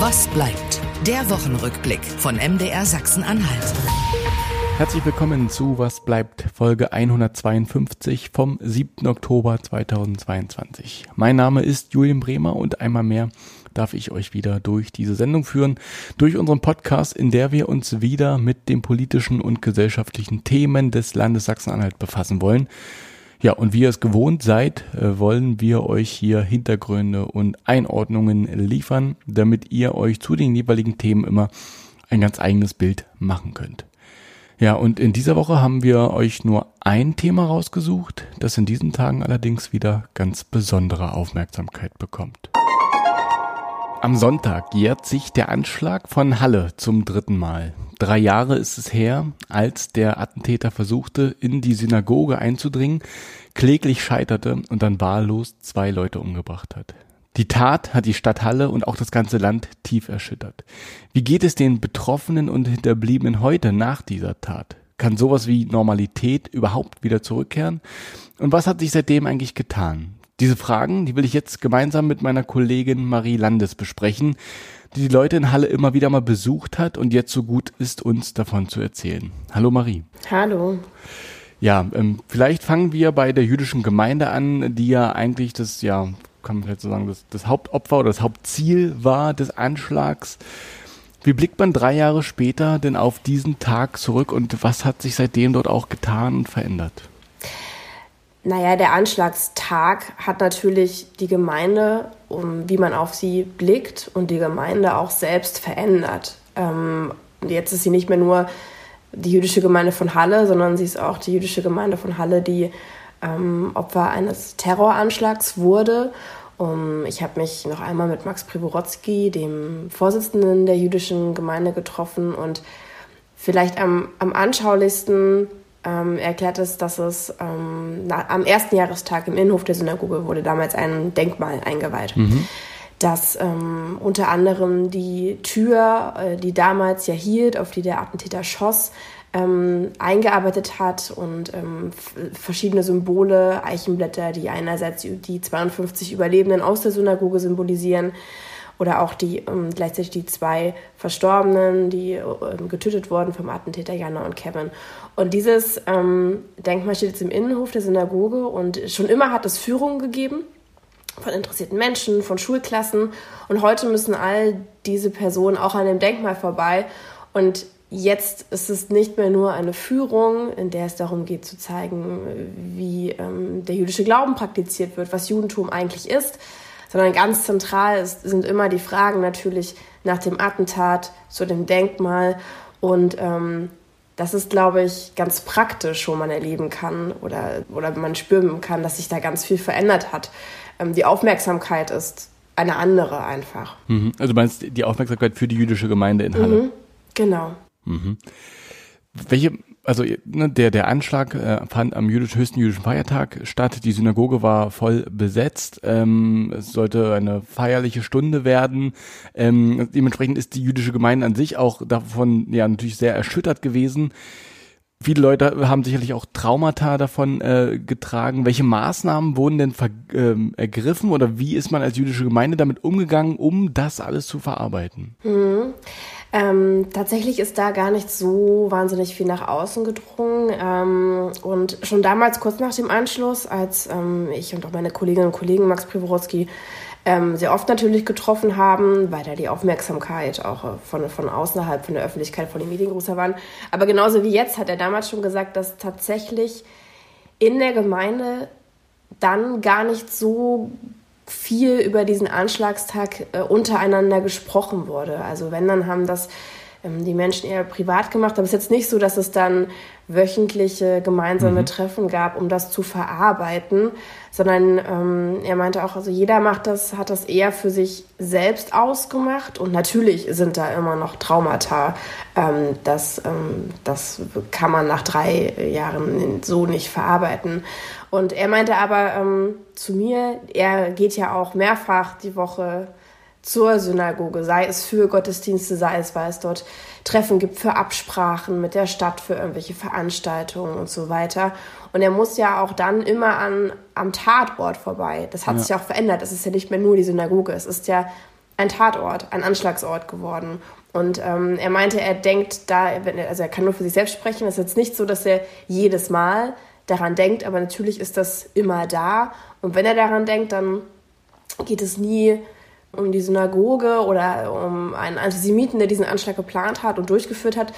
Was bleibt? Der Wochenrückblick von MDR Sachsen-Anhalt. Herzlich willkommen zu Was bleibt Folge 152 vom 7. Oktober 2022. Mein Name ist Julian Bremer und einmal mehr darf ich euch wieder durch diese Sendung führen, durch unseren Podcast, in der wir uns wieder mit den politischen und gesellschaftlichen Themen des Landes Sachsen-Anhalt befassen wollen. Ja, und wie ihr es gewohnt seid, äh, wollen wir euch hier Hintergründe und Einordnungen liefern, damit ihr euch zu den jeweiligen Themen immer ein ganz eigenes Bild machen könnt. Ja, und in dieser Woche haben wir euch nur ein Thema rausgesucht, das in diesen Tagen allerdings wieder ganz besondere Aufmerksamkeit bekommt. Am Sonntag jährt sich der Anschlag von Halle zum dritten Mal. Drei Jahre ist es her, als der Attentäter versuchte, in die Synagoge einzudringen, kläglich scheiterte und dann wahllos zwei Leute umgebracht hat. Die Tat hat die Stadt Halle und auch das ganze Land tief erschüttert. Wie geht es den Betroffenen und Hinterbliebenen heute nach dieser Tat? Kann sowas wie Normalität überhaupt wieder zurückkehren? Und was hat sich seitdem eigentlich getan? Diese Fragen, die will ich jetzt gemeinsam mit meiner Kollegin Marie Landes besprechen, die die Leute in Halle immer wieder mal besucht hat und jetzt so gut ist, uns davon zu erzählen. Hallo Marie. Hallo. Ja, ähm, vielleicht fangen wir bei der jüdischen Gemeinde an, die ja eigentlich das, ja, kann man vielleicht so sagen, das, das Hauptopfer oder das Hauptziel war des Anschlags. Wie blickt man drei Jahre später denn auf diesen Tag zurück und was hat sich seitdem dort auch getan und verändert? Naja, der Anschlagstag hat natürlich die Gemeinde, um, wie man auf sie blickt, und die Gemeinde auch selbst verändert. Ähm, jetzt ist sie nicht mehr nur die jüdische Gemeinde von Halle, sondern sie ist auch die jüdische Gemeinde von Halle, die ähm, Opfer eines Terroranschlags wurde. Um, ich habe mich noch einmal mit Max Priborotsky, dem Vorsitzenden der jüdischen Gemeinde, getroffen und vielleicht am, am anschaulichsten ähm, erklärt es, dass es ähm, na, am ersten Jahrestag im Innenhof der Synagoge wurde damals ein Denkmal eingeweiht. Mhm. Dass ähm, unter anderem die Tür, äh, die damals ja hielt, auf die der Attentäter schoss, ähm, eingearbeitet hat und ähm, verschiedene Symbole, Eichenblätter, die einerseits die 52 Überlebenden aus der Synagoge symbolisieren, oder auch die ähm, gleichzeitig die zwei Verstorbenen, die ähm, getötet wurden vom Attentäter Jana und Kevin. Und dieses ähm, Denkmal steht jetzt im Innenhof der Synagoge und schon immer hat es Führungen gegeben von interessierten Menschen, von Schulklassen. Und heute müssen all diese Personen auch an dem Denkmal vorbei. Und jetzt ist es nicht mehr nur eine Führung, in der es darum geht zu zeigen, wie ähm, der jüdische Glauben praktiziert wird, was Judentum eigentlich ist, sondern ganz zentral ist, sind immer die Fragen natürlich nach dem Attentat, zu dem Denkmal und ähm, das ist, glaube ich, ganz praktisch, wo man erleben kann oder, oder man spüren kann, dass sich da ganz viel verändert hat. Ähm, die Aufmerksamkeit ist eine andere einfach. Mhm. Also du meinst die Aufmerksamkeit für die jüdische Gemeinde in Halle? Mhm. Genau. Mhm. Welche also ne, der, der Anschlag äh, fand am jüdisch, höchsten jüdischen Feiertag statt. Die Synagoge war voll besetzt. Ähm, es sollte eine feierliche Stunde werden. Ähm, dementsprechend ist die jüdische Gemeinde an sich auch davon ja natürlich sehr erschüttert gewesen. Viele Leute haben sicherlich auch Traumata davon äh, getragen. Welche Maßnahmen wurden denn äh, ergriffen oder wie ist man als jüdische Gemeinde damit umgegangen, um das alles zu verarbeiten? Mhm. Ähm, tatsächlich ist da gar nicht so wahnsinnig viel nach außen gedrungen. Ähm, und schon damals, kurz nach dem Anschluss, als ähm, ich und auch meine Kolleginnen und Kollegen Max Privorowski ähm, sehr oft natürlich getroffen haben, weil da die Aufmerksamkeit auch äh, von, von außerhalb, von der Öffentlichkeit, von den Medien größer waren. Aber genauso wie jetzt hat er damals schon gesagt, dass tatsächlich in der Gemeinde dann gar nicht so viel über diesen Anschlagstag äh, untereinander gesprochen wurde. Also wenn, dann haben das die Menschen eher privat gemacht. Aber es ist jetzt nicht so, dass es dann wöchentliche gemeinsame mhm. Treffen gab, um das zu verarbeiten, sondern ähm, er meinte auch, also jeder macht das, hat das eher für sich selbst ausgemacht und natürlich sind da immer noch Traumata. Ähm, das, ähm, das kann man nach drei Jahren so nicht verarbeiten. Und er meinte aber ähm, zu mir, er geht ja auch mehrfach die Woche zur Synagoge, sei es für Gottesdienste, sei es, weil es dort Treffen gibt für Absprachen mit der Stadt, für irgendwelche Veranstaltungen und so weiter. Und er muss ja auch dann immer an, am Tatort vorbei. Das hat ja. sich auch verändert. Es ist ja nicht mehr nur die Synagoge. Es ist ja ein Tatort, ein Anschlagsort geworden. Und ähm, er meinte, er denkt da, also er kann nur für sich selbst sprechen. Es ist jetzt nicht so, dass er jedes Mal daran denkt, aber natürlich ist das immer da. Und wenn er daran denkt, dann geht es nie um die Synagoge oder um einen Antisemiten, der diesen Anschlag geplant hat und durchgeführt hat,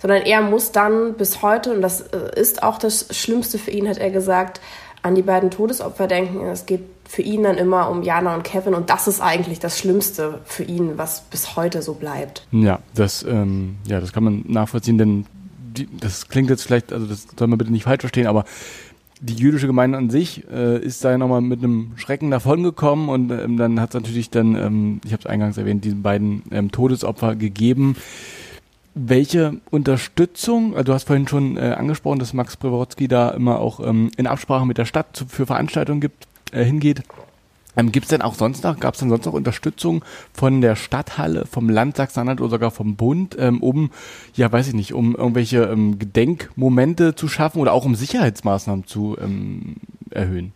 sondern er muss dann bis heute, und das äh, ist auch das Schlimmste für ihn, hat er gesagt, an die beiden Todesopfer denken. Es geht für ihn dann immer um Jana und Kevin und das ist eigentlich das Schlimmste für ihn, was bis heute so bleibt. Ja, das, ähm, ja, das kann man nachvollziehen, denn die, das klingt jetzt vielleicht, also das soll man bitte nicht falsch verstehen, aber die jüdische Gemeinde an sich äh, ist da nochmal mit einem Schrecken davongekommen und ähm, dann hat es natürlich dann, ähm, ich habe es eingangs erwähnt, diesen beiden ähm, Todesopfer gegeben. Welche Unterstützung, also du hast vorhin schon äh, angesprochen, dass Max Preworodzki da immer auch ähm, in Absprache mit der Stadt zu, für Veranstaltungen gibt, äh, hingeht. Ähm, Gibt es denn auch sonst noch, gab es denn sonst noch Unterstützung von der Stadthalle, vom Land Sachsen-Anhalt oder sogar vom Bund, ähm, um, ja weiß ich nicht, um irgendwelche ähm, Gedenkmomente zu schaffen oder auch um Sicherheitsmaßnahmen zu ähm, erhöhen?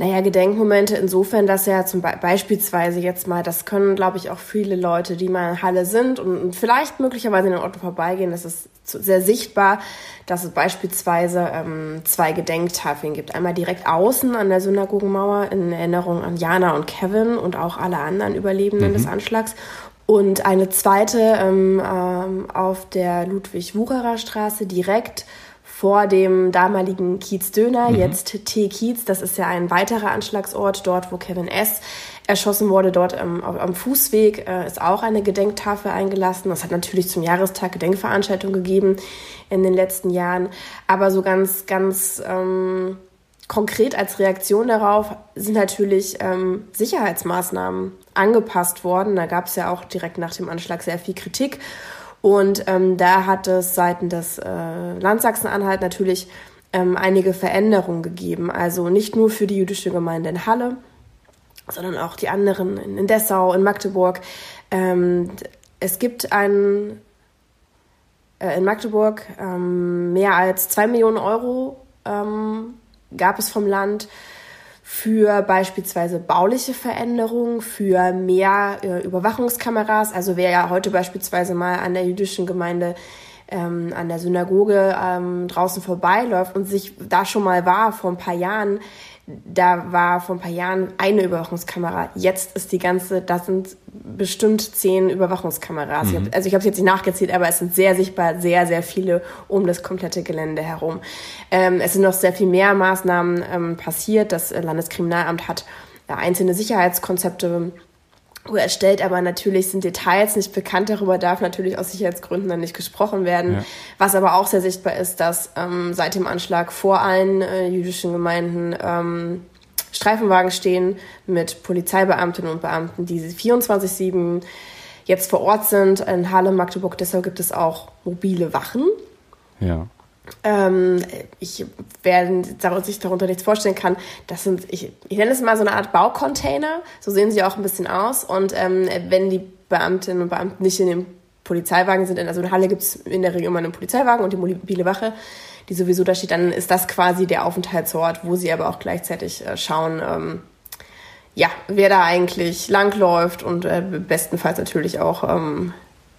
Naja, Gedenkmomente insofern, dass ja zum Be beispielsweise jetzt mal, das können, glaube ich, auch viele Leute, die mal in Halle sind und, vielleicht möglicherweise in den Ort vorbeigehen, das ist sehr sichtbar, dass es beispielsweise ähm, zwei Gedenktafeln gibt. Einmal direkt außen an der Synagogenmauer in Erinnerung an Jana und Kevin und auch alle anderen Überlebenden mhm. des Anschlags und eine zweite ähm, ähm, auf der Ludwig-Wucherer Straße direkt vor dem damaligen Kiez Döner, mhm. jetzt T Kiez. Das ist ja ein weiterer Anschlagsort, dort wo Kevin S. erschossen wurde. Dort ähm, am Fußweg äh, ist auch eine Gedenktafel eingelassen. Es hat natürlich zum Jahrestag Gedenkveranstaltungen gegeben in den letzten Jahren. Aber so ganz, ganz ähm, konkret als Reaktion darauf sind natürlich ähm, Sicherheitsmaßnahmen angepasst worden. Da gab es ja auch direkt nach dem Anschlag sehr viel Kritik. Und ähm, da hat es seitens des äh, Land Sachsen-Anhalt natürlich ähm, einige Veränderungen gegeben. Also nicht nur für die jüdische Gemeinde in Halle, sondern auch die anderen in, in Dessau, in Magdeburg. Ähm, es gibt ein, äh, in Magdeburg ähm, mehr als zwei Millionen Euro ähm, gab es vom Land für beispielsweise bauliche Veränderungen, für mehr äh, Überwachungskameras. Also wer ja heute beispielsweise mal an der jüdischen Gemeinde ähm, an der Synagoge ähm, draußen vorbeiläuft und sich da schon mal war vor ein paar Jahren, da war vor ein paar Jahren eine Überwachungskamera. Jetzt ist die ganze, das sind bestimmt zehn Überwachungskameras. Mhm. Ich hab, also ich habe es jetzt nicht nachgezählt, aber es sind sehr sichtbar sehr, sehr viele um das komplette Gelände herum. Ähm, es sind noch sehr viel mehr Maßnahmen ähm, passiert. Das Landeskriminalamt hat einzelne Sicherheitskonzepte erstellt, aber natürlich sind Details nicht bekannt. Darüber darf natürlich aus Sicherheitsgründen dann nicht gesprochen werden. Ja. Was aber auch sehr sichtbar ist, dass ähm, seit dem Anschlag vor allen äh, jüdischen Gemeinden ähm, Streifenwagen stehen mit Polizeibeamtinnen und Beamten, die 24-7 jetzt vor Ort sind. In Halle, Magdeburg, deshalb gibt es auch mobile Wachen. Ja. Ähm, ich wer sich darunter nichts vorstellen kann, das sind, ich, ich nenne es mal so eine Art Baucontainer, so sehen sie auch ein bisschen aus. Und ähm, wenn die Beamtinnen und Beamten nicht in dem Polizeiwagen sind, also in der Halle gibt es in der Regel immer einen Polizeiwagen und die mobile Wache, die sowieso da steht, dann ist das quasi der Aufenthaltsort, wo sie aber auch gleichzeitig äh, schauen, ähm, ja, wer da eigentlich langläuft und äh, bestenfalls natürlich auch ähm,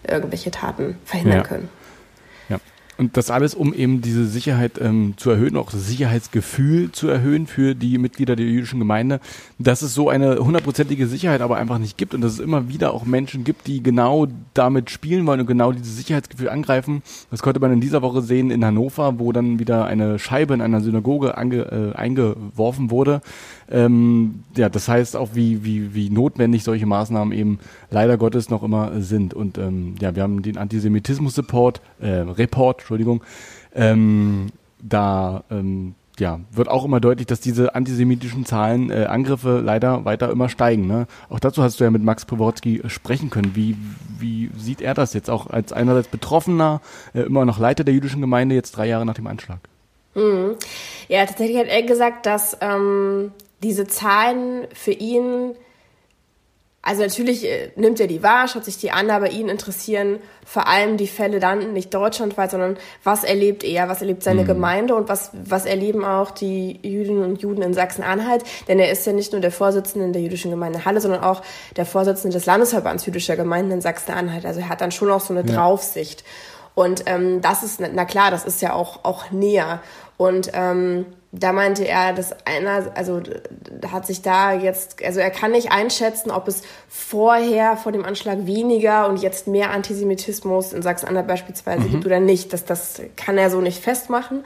irgendwelche Taten verhindern ja. können. Und das alles, um eben diese Sicherheit ähm, zu erhöhen, auch das Sicherheitsgefühl zu erhöhen für die Mitglieder der jüdischen Gemeinde, dass es so eine hundertprozentige Sicherheit aber einfach nicht gibt und dass es immer wieder auch Menschen gibt, die genau damit spielen wollen und genau dieses Sicherheitsgefühl angreifen. Das konnte man in dieser Woche sehen in Hannover, wo dann wieder eine Scheibe in einer Synagoge ange, äh, eingeworfen wurde. Ähm, ja, das heißt auch, wie, wie, wie notwendig solche Maßnahmen eben leider Gottes noch immer sind. Und ähm, ja, wir haben den Antisemitismus-Report, äh, Report, Entschuldigung, ähm, da ähm, ja, wird auch immer deutlich, dass diese antisemitischen Zahlen, äh, Angriffe leider weiter immer steigen. Ne? Auch dazu hast du ja mit Max Prowotski sprechen können. Wie, wie sieht er das jetzt auch als einerseits Betroffener, äh, immer noch Leiter der jüdischen Gemeinde, jetzt drei Jahre nach dem Anschlag? Mhm. Ja, tatsächlich hat er gesagt, dass ähm, diese Zahlen für ihn also natürlich äh, nimmt er die wahr, schaut sich die an, aber ihn interessieren vor allem die Fälle dann nicht deutschlandweit, sondern was erlebt er, was erlebt seine mhm. Gemeinde und was, was erleben auch die Jüdinnen und Juden in Sachsen-Anhalt. Denn er ist ja nicht nur der Vorsitzende der jüdischen Gemeinde Halle, sondern auch der Vorsitzende des Landesverbands jüdischer Gemeinden in Sachsen-Anhalt. Also er hat dann schon auch so eine ja. Draufsicht. Und ähm, das ist, na klar, das ist ja auch, auch näher. Und ähm, da meinte er, dass einer, also hat sich da jetzt, also er kann nicht einschätzen, ob es vorher vor dem Anschlag weniger und jetzt mehr Antisemitismus in Sachsen-Anhalt beispielsweise mhm. gibt oder nicht. Das, das kann er so nicht festmachen.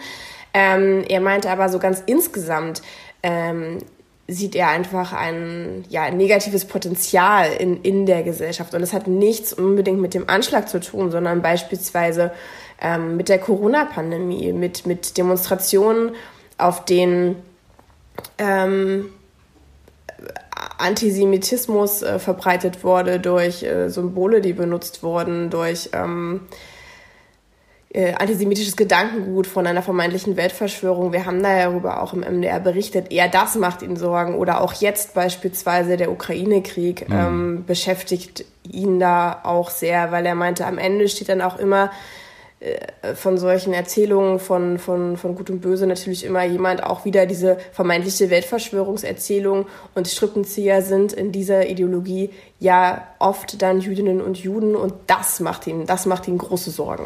Ähm, er meinte aber so ganz insgesamt, ähm, sieht er einfach ein ja, negatives Potenzial in, in der Gesellschaft. Und das hat nichts unbedingt mit dem Anschlag zu tun, sondern beispielsweise ähm, mit der Corona-Pandemie, mit, mit Demonstrationen auf den ähm, Antisemitismus äh, verbreitet wurde durch äh, Symbole, die benutzt wurden, durch ähm, äh, antisemitisches Gedankengut von einer vermeintlichen Weltverschwörung. Wir haben darüber auch im MDR berichtet. Eher das macht ihn Sorgen. Oder auch jetzt beispielsweise der Ukraine-Krieg mhm. ähm, beschäftigt ihn da auch sehr, weil er meinte, am Ende steht dann auch immer von solchen Erzählungen von, von, von Gut und Böse natürlich immer jemand auch wieder diese vermeintliche Weltverschwörungserzählung und Strippenzieher sind in dieser Ideologie ja oft dann Jüdinnen und Juden und das macht ihn, das macht ihn große Sorgen.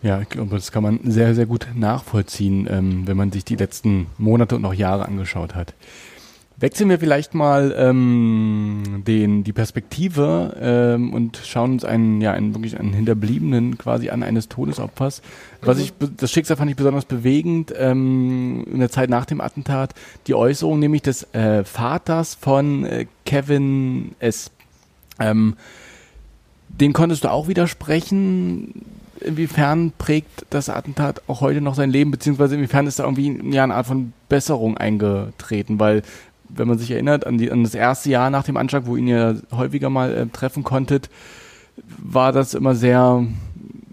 Ja, ich glaube, das kann man sehr, sehr gut nachvollziehen, ähm, wenn man sich die letzten Monate und auch Jahre angeschaut hat. Wechseln wir vielleicht mal ähm, den, die Perspektive ähm, und schauen uns einen, ja, einen wirklich einen Hinterbliebenen quasi an eines Todesopfers. Was mhm. ich, das Schicksal fand ich besonders bewegend ähm, in der Zeit nach dem Attentat. Die Äußerung nämlich des äh, Vaters von äh, Kevin S. Ähm, den konntest du auch widersprechen. Inwiefern prägt das Attentat auch heute noch sein Leben, beziehungsweise inwiefern ist da irgendwie ja, eine Art von Besserung eingetreten? Weil wenn man sich erinnert an, die, an das erste Jahr nach dem Anschlag, wo ihr ihn ja häufiger mal äh, treffen konntet, war das immer sehr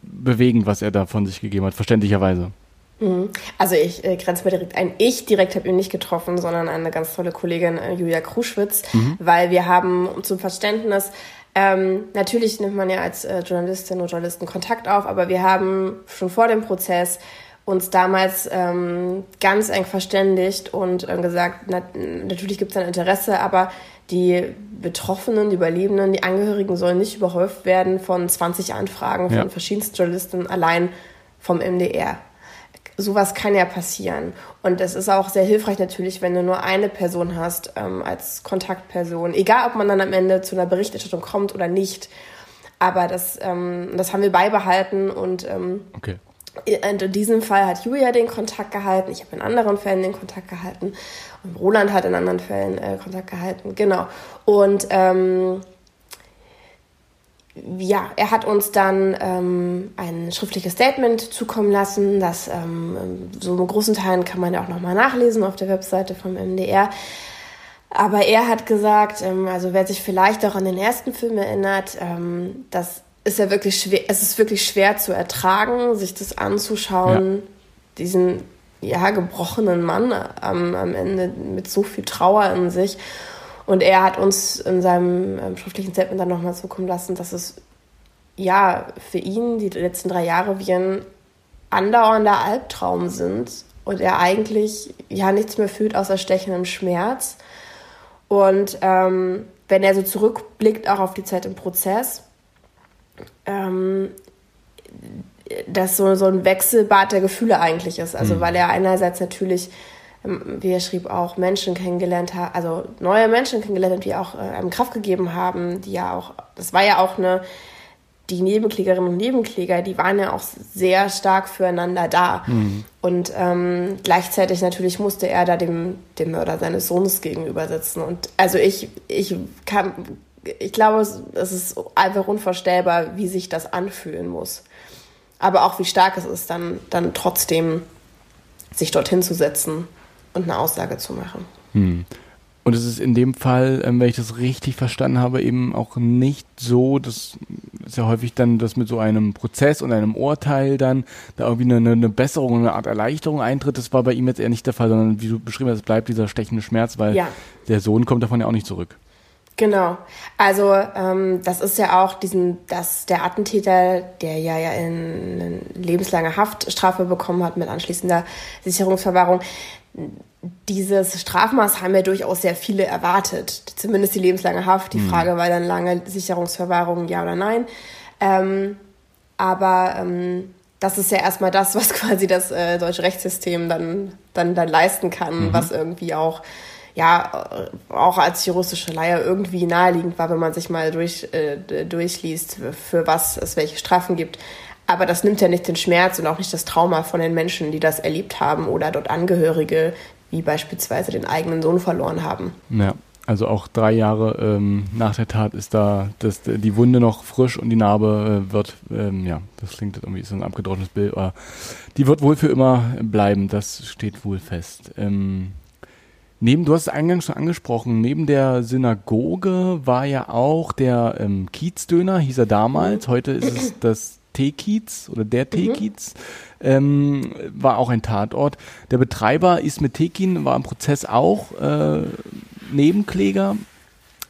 bewegend, was er da von sich gegeben hat, verständlicherweise. Mhm. Also ich äh, grenze mir direkt ein. Ich direkt habe ihn nicht getroffen, sondern eine ganz tolle Kollegin, äh, Julia Kruschwitz, mhm. weil wir haben zum Verständnis, ähm, natürlich nimmt man ja als äh, Journalistin und Journalisten Kontakt auf, aber wir haben schon vor dem Prozess uns damals ähm, ganz eng verständigt und äh, gesagt, na, natürlich gibt es ein Interesse, aber die Betroffenen, die Überlebenden, die Angehörigen sollen nicht überhäuft werden von 20 Anfragen von ja. verschiedensten Journalisten allein vom MDR. Sowas kann ja passieren. Und es ist auch sehr hilfreich natürlich, wenn du nur eine Person hast ähm, als Kontaktperson. Egal, ob man dann am Ende zu einer Berichterstattung kommt oder nicht. Aber das, ähm, das haben wir beibehalten und ähm, okay. Und in diesem Fall hat Julia den Kontakt gehalten. Ich habe in anderen Fällen den Kontakt gehalten. Und Roland hat in anderen Fällen äh, Kontakt gehalten. Genau. Und ähm, ja, er hat uns dann ähm, ein schriftliches Statement zukommen lassen. Das ähm, so in großen Teilen kann man ja auch nochmal nachlesen auf der Webseite vom MDR. Aber er hat gesagt, ähm, also wer sich vielleicht auch an den ersten Film erinnert, ähm, dass ist ja wirklich schwer, es ist wirklich schwer zu ertragen, sich das anzuschauen, ja. diesen ja gebrochenen Mann am, am Ende mit so viel Trauer in sich. Und er hat uns in seinem ähm, schriftlichen Statement dann nochmal zukommen lassen, dass es ja für ihn die letzten drei Jahre wie ein andauernder Albtraum sind und er eigentlich ja nichts mehr fühlt außer stechendem Schmerz. Und ähm, wenn er so zurückblickt auch auf die Zeit im Prozess, ähm, das so, so ein Wechselbad der Gefühle eigentlich ist. Also mhm. weil er einerseits natürlich, ähm, wie er schrieb, auch Menschen kennengelernt hat, also neue Menschen kennengelernt hat, die auch äh, einem Kraft gegeben haben, die ja auch, das war ja auch eine, die Nebenklägerinnen und Nebenkläger, die waren ja auch sehr stark füreinander da. Mhm. Und ähm, gleichzeitig natürlich musste er da dem, dem Mörder seines Sohnes gegenüber sitzen. Und also ich, ich kann, ich glaube, es, ist einfach unvorstellbar, wie sich das anfühlen muss. Aber auch wie stark es ist, dann, dann trotzdem sich dorthin zu setzen und eine Aussage zu machen. Hm. Und es ist in dem Fall, ähm, wenn ich das richtig verstanden habe, eben auch nicht so, das ist ja häufig dann, dass mit so einem Prozess und einem Urteil dann da irgendwie eine, eine Besserung, eine Art Erleichterung eintritt. Das war bei ihm jetzt eher nicht der Fall, sondern wie du beschrieben hast, es bleibt dieser stechende Schmerz, weil ja. der Sohn kommt davon ja auch nicht zurück. Genau. Also ähm, das ist ja auch diesen, dass der Attentäter, der ja, ja in eine lebenslange Haftstrafe bekommen hat mit anschließender Sicherungsverwahrung, dieses Strafmaß haben ja durchaus sehr viele erwartet. Zumindest die lebenslange Haft. Die mhm. Frage war dann lange Sicherungsverwahrung, ja oder nein. Ähm, aber ähm, das ist ja erstmal das, was quasi das äh, deutsche Rechtssystem dann, dann, dann leisten kann, mhm. was irgendwie auch ja auch als juristische Laie irgendwie naheliegend war, wenn man sich mal durch, äh, durchliest, für was es welche Strafen gibt. Aber das nimmt ja nicht den Schmerz und auch nicht das Trauma von den Menschen, die das erlebt haben oder dort Angehörige, wie beispielsweise den eigenen Sohn verloren haben. Ja. Also auch drei Jahre ähm, nach der Tat ist da das, die Wunde noch frisch und die Narbe äh, wird, ähm, ja, das klingt irgendwie so ein abgedroschenes Bild, aber die wird wohl für immer bleiben, das steht wohl fest. Ähm, Neben, du hast es eingangs schon angesprochen, neben der Synagoge war ja auch der ähm, Kiezdöner, hieß er damals. Heute ist es das T-Kiez oder der T-Kiez, ähm, war auch ein Tatort. Der Betreiber Ismet Tekin war im Prozess auch äh, Nebenkläger.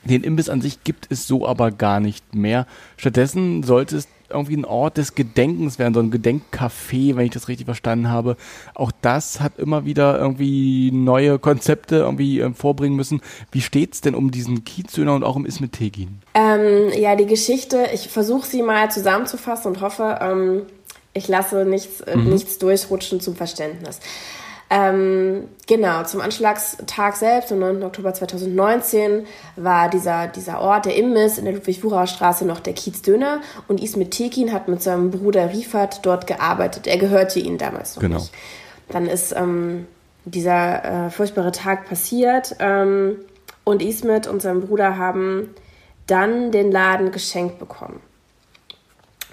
Den Imbiss an sich gibt es so aber gar nicht mehr. Stattdessen sollte es irgendwie ein Ort des Gedenkens werden, so ein Gedenkcafé, wenn ich das richtig verstanden habe. Auch das hat immer wieder irgendwie neue Konzepte irgendwie äh, vorbringen müssen. Wie steht's denn um diesen Kiezdöner und auch um Ismet Tegin? Ähm, ja, die Geschichte, ich versuche sie mal zusammenzufassen und hoffe, ähm, ich lasse nichts, äh, mhm. nichts durchrutschen zum Verständnis. Ähm, genau, zum Anschlagstag selbst, am 9. Oktober 2019, war dieser, dieser Ort, der Imbiss in der Ludwig-Wucherer-Straße noch der Kiez Döner und Ismet Tekin hat mit seinem Bruder Riefat dort gearbeitet. Er gehörte ihnen damals noch genau. nicht. Dann ist ähm, dieser äh, furchtbare Tag passiert ähm, und Ismet und sein Bruder haben dann den Laden geschenkt bekommen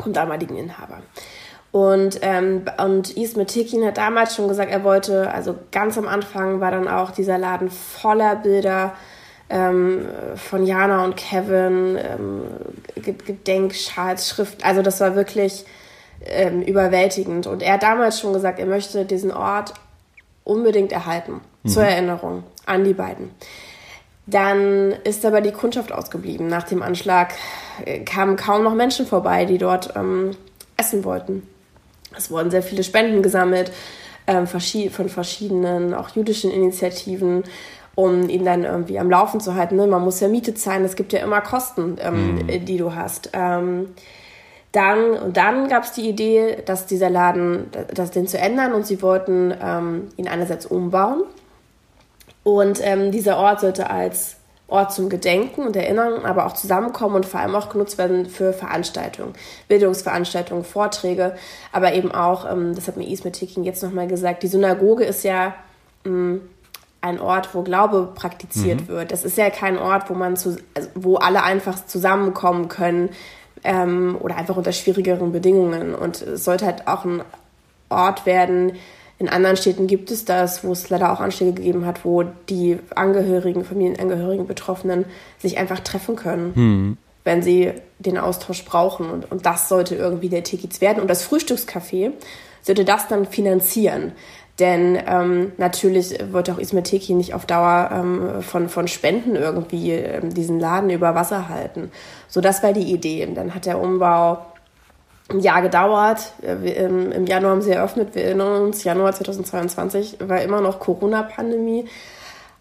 vom damaligen Inhaber. Und, ähm, und Ismet Tekin hat damals schon gesagt, er wollte, also ganz am Anfang war dann auch dieser Laden voller Bilder ähm, von Jana und Kevin, ähm, Gedenkschals, Schrift, also das war wirklich ähm, überwältigend. Und er hat damals schon gesagt, er möchte diesen Ort unbedingt erhalten, mhm. zur Erinnerung an die beiden. Dann ist aber die Kundschaft ausgeblieben. Nach dem Anschlag äh, kamen kaum noch Menschen vorbei, die dort ähm, essen wollten. Es wurden sehr viele Spenden gesammelt ähm, von verschiedenen, auch jüdischen Initiativen, um ihn dann irgendwie am Laufen zu halten. Ne? Man muss ja Miete zahlen, es gibt ja immer Kosten, ähm, mhm. die du hast. Ähm, dann, und dann gab es die Idee, dass dieser Laden, das den zu ändern und sie wollten ihn einerseits umbauen und dieser Ort sollte als Ort zum Gedenken und Erinnern, aber auch zusammenkommen und vor allem auch genutzt werden für Veranstaltungen, Bildungsveranstaltungen, Vorträge, aber eben auch, ähm, das hat mir Ismet Ticking jetzt nochmal gesagt, die Synagoge ist ja ähm, ein Ort, wo Glaube praktiziert mhm. wird. Das ist ja kein Ort, wo man zu, also wo alle einfach zusammenkommen können ähm, oder einfach unter schwierigeren Bedingungen. Und es sollte halt auch ein Ort werden, in anderen Städten gibt es das, wo es leider auch Anschläge gegeben hat, wo die Angehörigen, Familienangehörigen, Betroffenen sich einfach treffen können, hm. wenn sie den Austausch brauchen. Und, und das sollte irgendwie der Tickets werden. Und das Frühstückscafé sollte das dann finanzieren. Denn ähm, natürlich wird auch Ismeteki nicht auf Dauer ähm, von, von Spenden irgendwie ähm, diesen Laden über Wasser halten. So, das war die Idee. Dann hat der Umbau ein Jahr gedauert. Im Januar haben sie eröffnet. Wir erinnern uns, Januar 2022 war immer noch Corona-Pandemie.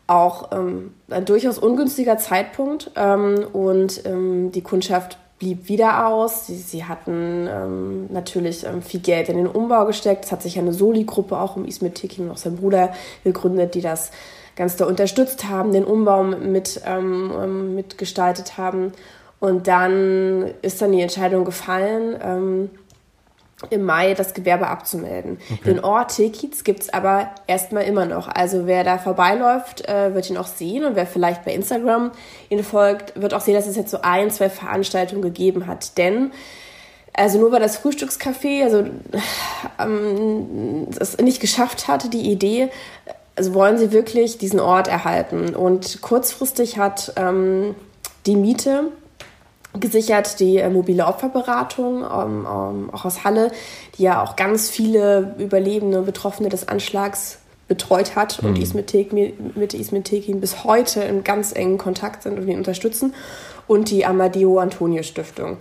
Auch ähm, ein durchaus ungünstiger Zeitpunkt. Ähm, und ähm, die Kundschaft blieb wieder aus. Sie, sie hatten ähm, natürlich ähm, viel Geld in den Umbau gesteckt. Es hat sich eine Soli-Gruppe auch um Ismet Tekin und auch sein Bruder gegründet, die das ganz da unterstützt haben, den Umbau mit, ähm, mitgestaltet haben. Und dann ist dann die Entscheidung gefallen, ähm, im Mai das Gewerbe abzumelden. Okay. Den Ort Tilkiez gibt es aber erstmal immer noch. Also wer da vorbeiläuft, äh, wird ihn auch sehen und wer vielleicht bei Instagram ihn folgt, wird auch sehen, dass es jetzt so ein, zwei Veranstaltungen gegeben hat. Denn also nur weil das Frühstückscafé also ähm, es nicht geschafft hatte, die Idee, also wollen sie wirklich diesen Ort erhalten. Und kurzfristig hat ähm, die Miete gesichert, die äh, mobile Opferberatung, ähm, ähm, auch aus Halle, die ja auch ganz viele Überlebende, Betroffene des Anschlags betreut hat und mhm. Ismet Tekin, mit Ismet Tekin bis heute in ganz engen Kontakt sind und ihn unterstützen und die Amadeo Antonio Stiftung.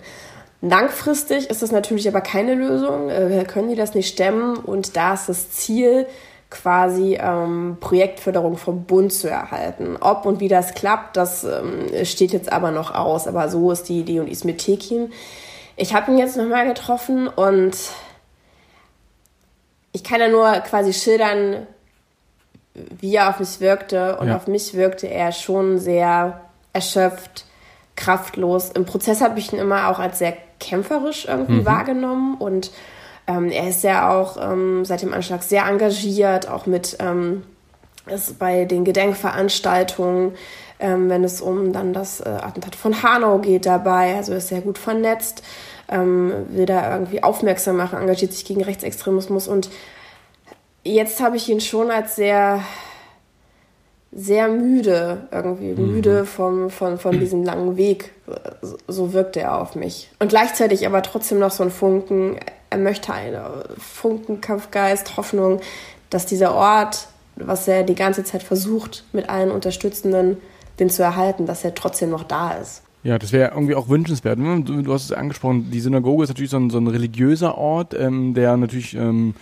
Langfristig ist das natürlich aber keine Lösung. Äh, wir können die das nicht stemmen und da ist das Ziel, quasi ähm, Projektförderung vom Bund zu erhalten. Ob und wie das klappt, das ähm, steht jetzt aber noch aus. Aber so ist die Idee und Ismet Tekin. Ich habe ihn jetzt nochmal getroffen und ich kann ja nur quasi schildern, wie er auf mich wirkte. Und ja. auf mich wirkte er schon sehr erschöpft, kraftlos. Im Prozess habe ich ihn immer auch als sehr kämpferisch irgendwie mhm. wahrgenommen und ähm, er ist ja auch ähm, seit dem Anschlag sehr engagiert, auch mit ähm, bei den Gedenkveranstaltungen, ähm, wenn es um dann das äh, Attentat von Hanau geht dabei, also ist sehr gut vernetzt, ähm, will da irgendwie aufmerksam machen, engagiert sich gegen Rechtsextremismus und jetzt habe ich ihn schon als sehr sehr müde, irgendwie mhm. müde vom, von, von diesem langen Weg. So wirkt er auf mich. Und gleichzeitig aber trotzdem noch so ein Funken, er möchte eine Funken, Kampfgeist, Hoffnung, dass dieser Ort, was er die ganze Zeit versucht, mit allen Unterstützenden den zu erhalten, dass er trotzdem noch da ist. Ja, das wäre irgendwie auch wünschenswert. Ne? Du, du, hast es angesprochen, die Synagoge ist natürlich so ein, so ein religiöser Ort, ähm, der natürlich ähm,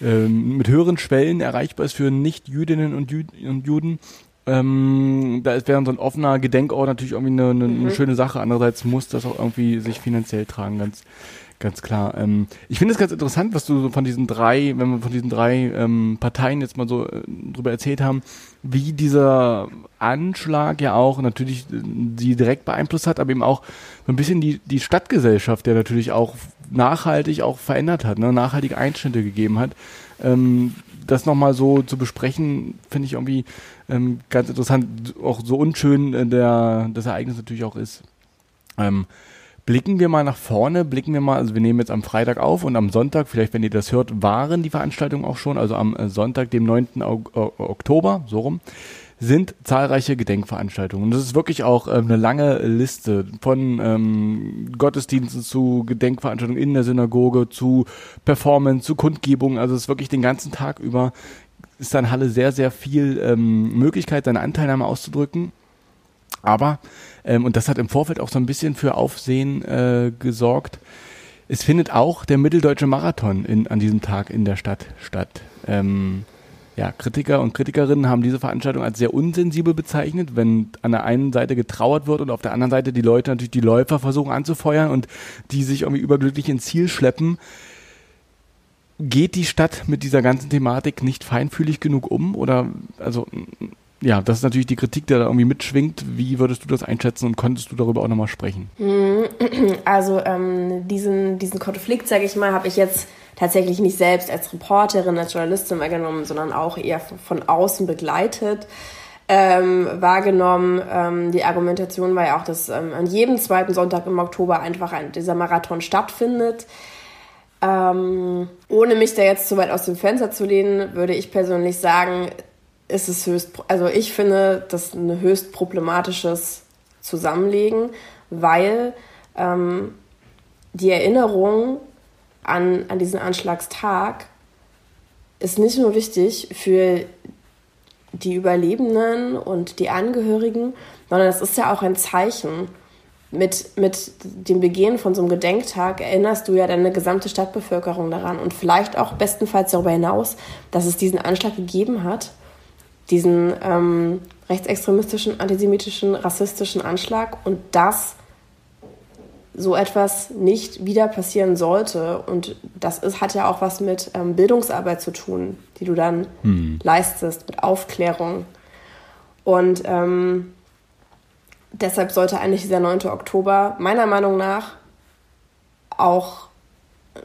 ähm, mit höheren Schwellen erreichbar ist für Nicht-Jüdinnen und, Jü und Juden. Ähm, da wäre so ein offener Gedenkort natürlich irgendwie eine, eine, mhm. eine, schöne Sache. Andererseits muss das auch irgendwie sich finanziell tragen, ganz, ganz klar. Ähm, ich finde es ganz interessant, was du so von diesen drei, wenn wir von diesen drei ähm, Parteien jetzt mal so äh, drüber erzählt haben, wie dieser Anschlag ja auch natürlich äh, die direkt beeinflusst hat, aber eben auch so ein bisschen die, die Stadtgesellschaft, der natürlich auch nachhaltig auch verändert hat, ne, nachhaltige Einschnitte gegeben hat. Ähm, das nochmal so zu besprechen, finde ich irgendwie ähm, ganz interessant, auch so unschön äh, der, das Ereignis natürlich auch ist. Ähm, blicken wir mal nach vorne, blicken wir mal, also wir nehmen jetzt am Freitag auf und am Sonntag, vielleicht wenn ihr das hört, waren die Veranstaltungen auch schon, also am äh, Sonntag, dem 9. Oktober, so rum, sind zahlreiche Gedenkveranstaltungen. Und das ist wirklich auch ähm, eine lange Liste von ähm, Gottesdiensten zu Gedenkveranstaltungen in der Synagoge, zu Performance, zu Kundgebungen. Also es ist wirklich den ganzen Tag über ist dann Halle sehr, sehr viel ähm, Möglichkeit, seine Anteilnahme auszudrücken. Aber, ähm, und das hat im Vorfeld auch so ein bisschen für Aufsehen äh, gesorgt, es findet auch der Mitteldeutsche Marathon in, an diesem Tag in der Stadt statt. Ähm, ja, Kritiker und Kritikerinnen haben diese Veranstaltung als sehr unsensibel bezeichnet, wenn an der einen Seite getrauert wird und auf der anderen Seite die Leute natürlich die Läufer versuchen anzufeuern und die sich irgendwie überglücklich ins Ziel schleppen. Geht die Stadt mit dieser ganzen Thematik nicht feinfühlig genug um? Oder, also, ja, das ist natürlich die Kritik, die da irgendwie mitschwingt. Wie würdest du das einschätzen und konntest du darüber auch nochmal sprechen? Also, ähm, diesen, diesen Konflikt, sage ich mal, habe ich jetzt tatsächlich nicht selbst als Reporterin, als Journalistin wahrgenommen, sondern auch eher von außen begleitet. Ähm, wahrgenommen. Ähm, die Argumentation war ja auch, dass ähm, an jedem zweiten Sonntag im Oktober einfach ein, dieser Marathon stattfindet. Ähm, ohne mich da jetzt zu weit aus dem Fenster zu lehnen, würde ich persönlich sagen, ist es höchst, also ich finde das ein höchst problematisches Zusammenlegen, weil ähm, die Erinnerung an, an diesen Anschlagstag ist nicht nur wichtig für die Überlebenden und die Angehörigen, sondern es ist ja auch ein Zeichen. Mit, mit dem Begehen von so einem Gedenktag erinnerst du ja deine gesamte Stadtbevölkerung daran und vielleicht auch bestenfalls darüber hinaus, dass es diesen Anschlag gegeben hat, diesen ähm, rechtsextremistischen, antisemitischen, rassistischen Anschlag und das so etwas nicht wieder passieren sollte. Und das ist, hat ja auch was mit ähm, Bildungsarbeit zu tun, die du dann hm. leistest, mit Aufklärung. Und ähm, deshalb sollte eigentlich dieser 9. Oktober meiner Meinung nach auch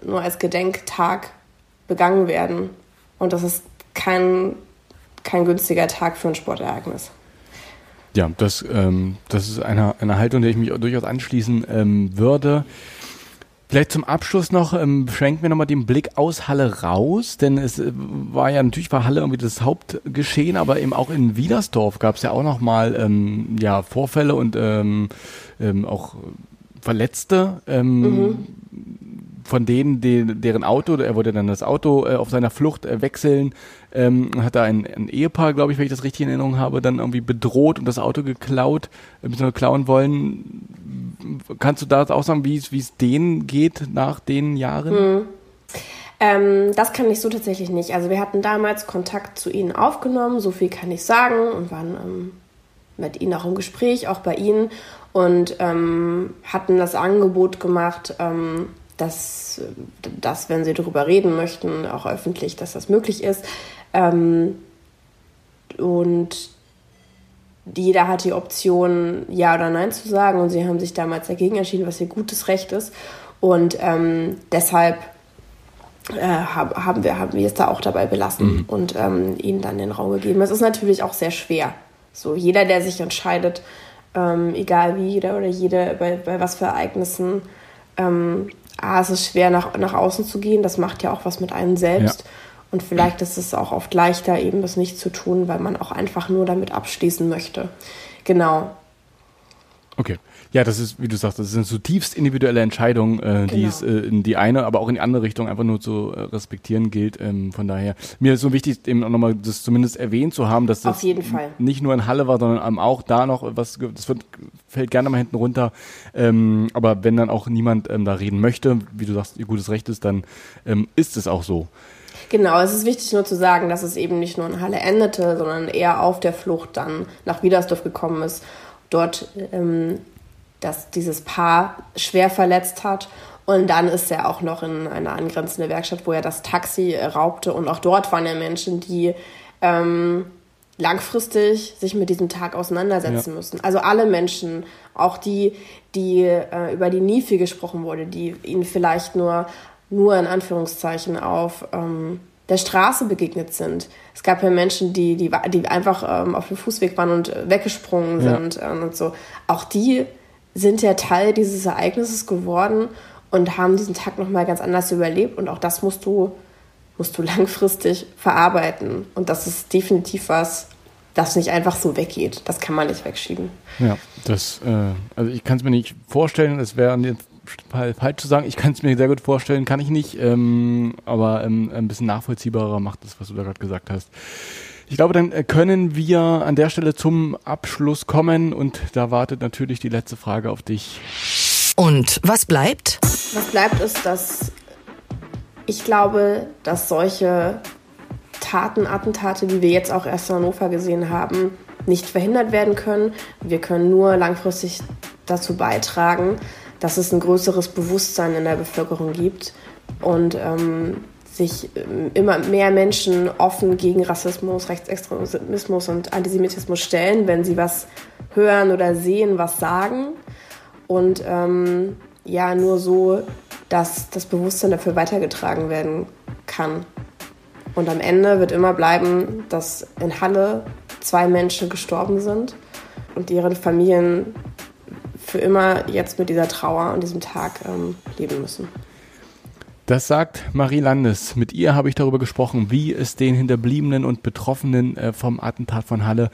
nur als Gedenktag begangen werden. Und das ist kein, kein günstiger Tag für ein Sportereignis. Ja, das, ähm, das ist eine, eine Haltung, der ich mich durchaus anschließen ähm, würde. Vielleicht zum Abschluss noch, ähm, schenken wir nochmal den Blick aus Halle raus, denn es äh, war ja natürlich war Halle irgendwie das Hauptgeschehen, aber eben auch in Wiedersdorf gab es ja auch nochmal ähm, ja, Vorfälle und ähm, ähm, auch Verletzte. Ähm, mhm. von denen, die, deren Auto, er wollte dann das Auto äh, auf seiner Flucht äh, wechseln, ähm, hat da ein, ein Ehepaar, glaube ich, wenn ich das richtig in Erinnerung habe, dann irgendwie bedroht und das Auto geklaut, äh, klauen wollen. Kannst du da auch sagen, wie es denen geht nach den Jahren? Hm. Ähm, das kann ich so tatsächlich nicht. Also wir hatten damals Kontakt zu ihnen aufgenommen, so viel kann ich sagen, und waren ähm, mit ihnen auch im Gespräch, auch bei ihnen, und ähm, hatten das Angebot gemacht, ähm, dass, dass, wenn sie darüber reden möchten, auch öffentlich, dass das möglich ist. Ähm, und jeder hat die Option, Ja oder Nein zu sagen. Und sie haben sich damals dagegen entschieden, was ihr gutes Recht ist. Und ähm, deshalb äh, haben, wir, haben wir es da auch dabei belassen mhm. und ähm, ihnen dann den Raum gegeben. Es ist natürlich auch sehr schwer. So, jeder, der sich entscheidet, ähm, egal wie jeder oder jede, bei, bei was für Ereignissen, ähm, ah, es ist schwer, nach, nach außen zu gehen. Das macht ja auch was mit einem selbst. Ja. Und vielleicht ist es auch oft leichter, eben das nicht zu tun, weil man auch einfach nur damit abschließen möchte. Genau. Okay. Ja, das ist, wie du sagst, das ist eine zutiefst individuelle Entscheidung, äh, die genau. es äh, in die eine, aber auch in die andere Richtung einfach nur zu äh, respektieren gilt. Ähm, von daher, mir ist so wichtig, eben auch nochmal das zumindest erwähnt zu haben, dass das nicht nur in Halle war, sondern auch da noch was, das wird, fällt gerne mal hinten runter. Ähm, aber wenn dann auch niemand ähm, da reden möchte, wie du sagst, ihr gutes Recht ist, dann ähm, ist es auch so. Genau, es ist wichtig nur zu sagen, dass es eben nicht nur in Halle endete, sondern eher auf der Flucht dann nach Wiedersdorf gekommen ist, dort ähm, dass dieses Paar schwer verletzt hat. Und dann ist er auch noch in einer angrenzenden Werkstatt, wo er das Taxi raubte. Und auch dort waren ja Menschen, die ähm, langfristig sich mit diesem Tag auseinandersetzen ja. müssen. Also alle Menschen, auch die, die äh, über die Niefe gesprochen wurde, die ihnen vielleicht nur, nur in Anführungszeichen auf ähm, der Straße begegnet sind. Es gab ja Menschen, die, die, die einfach ähm, auf dem Fußweg waren und weggesprungen ja. sind ähm, und so. Auch die sind ja Teil dieses Ereignisses geworden und haben diesen Tag nochmal ganz anders überlebt. Und auch das musst du, musst du langfristig verarbeiten. Und das ist definitiv was, das nicht einfach so weggeht. Das kann man nicht wegschieben. Ja, das, äh, also ich kann es mir nicht vorstellen, es wäre jetzt falsch zu sagen, ich kann es mir sehr gut vorstellen, kann ich nicht, ähm, aber ähm, ein bisschen nachvollziehbarer macht das, was du da gerade gesagt hast. Ich glaube, dann können wir an der Stelle zum Abschluss kommen und da wartet natürlich die letzte Frage auf dich. Und was bleibt? Was bleibt ist, dass ich glaube, dass solche Taten, Attentate, wie wir jetzt auch erst in Hannover gesehen haben, nicht verhindert werden können. Wir können nur langfristig dazu beitragen, dass es ein größeres Bewusstsein in der Bevölkerung gibt und ähm, sich ähm, immer mehr Menschen offen gegen Rassismus, Rechtsextremismus und Antisemitismus stellen, wenn sie was hören oder sehen, was sagen. Und ähm, ja, nur so, dass das Bewusstsein dafür weitergetragen werden kann. Und am Ende wird immer bleiben, dass in Halle zwei Menschen gestorben sind und ihre Familien für immer jetzt mit dieser Trauer und diesem Tag ähm, leben müssen. Das sagt Marie Landes. Mit ihr habe ich darüber gesprochen, wie es den Hinterbliebenen und Betroffenen äh, vom Attentat von Halle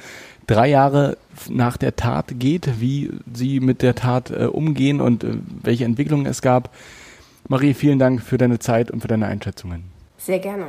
drei Jahre nach der Tat geht, wie sie mit der Tat äh, umgehen und äh, welche Entwicklungen es gab. Marie, vielen Dank für deine Zeit und für deine Einschätzungen. Sehr gerne.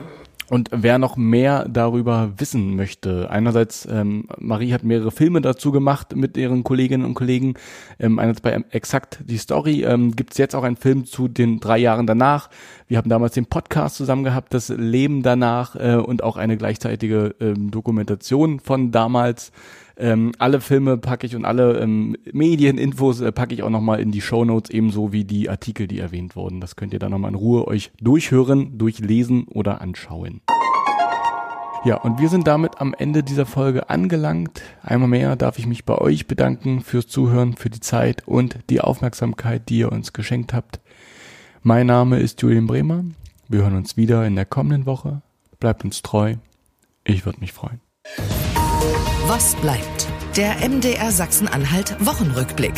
Und wer noch mehr darüber wissen möchte, einerseits, ähm, Marie hat mehrere Filme dazu gemacht mit ihren Kolleginnen und Kollegen. Ähm, einerseits bei Exakt die Story ähm, gibt es jetzt auch einen Film zu den drei Jahren danach. Wir haben damals den Podcast zusammen gehabt, das Leben danach äh, und auch eine gleichzeitige ähm, Dokumentation von damals. Ähm, alle Filme packe ich und alle ähm, Medieninfos äh, packe ich auch nochmal in die Show Notes, ebenso wie die Artikel, die erwähnt wurden. Das könnt ihr dann nochmal in Ruhe euch durchhören, durchlesen oder anschauen. Ja, und wir sind damit am Ende dieser Folge angelangt. Einmal mehr darf ich mich bei euch bedanken fürs Zuhören, für die Zeit und die Aufmerksamkeit, die ihr uns geschenkt habt. Mein Name ist Julian Bremer. Wir hören uns wieder in der kommenden Woche. Bleibt uns treu. Ich würde mich freuen. Was bleibt? Der MDR Sachsen-Anhalt Wochenrückblick.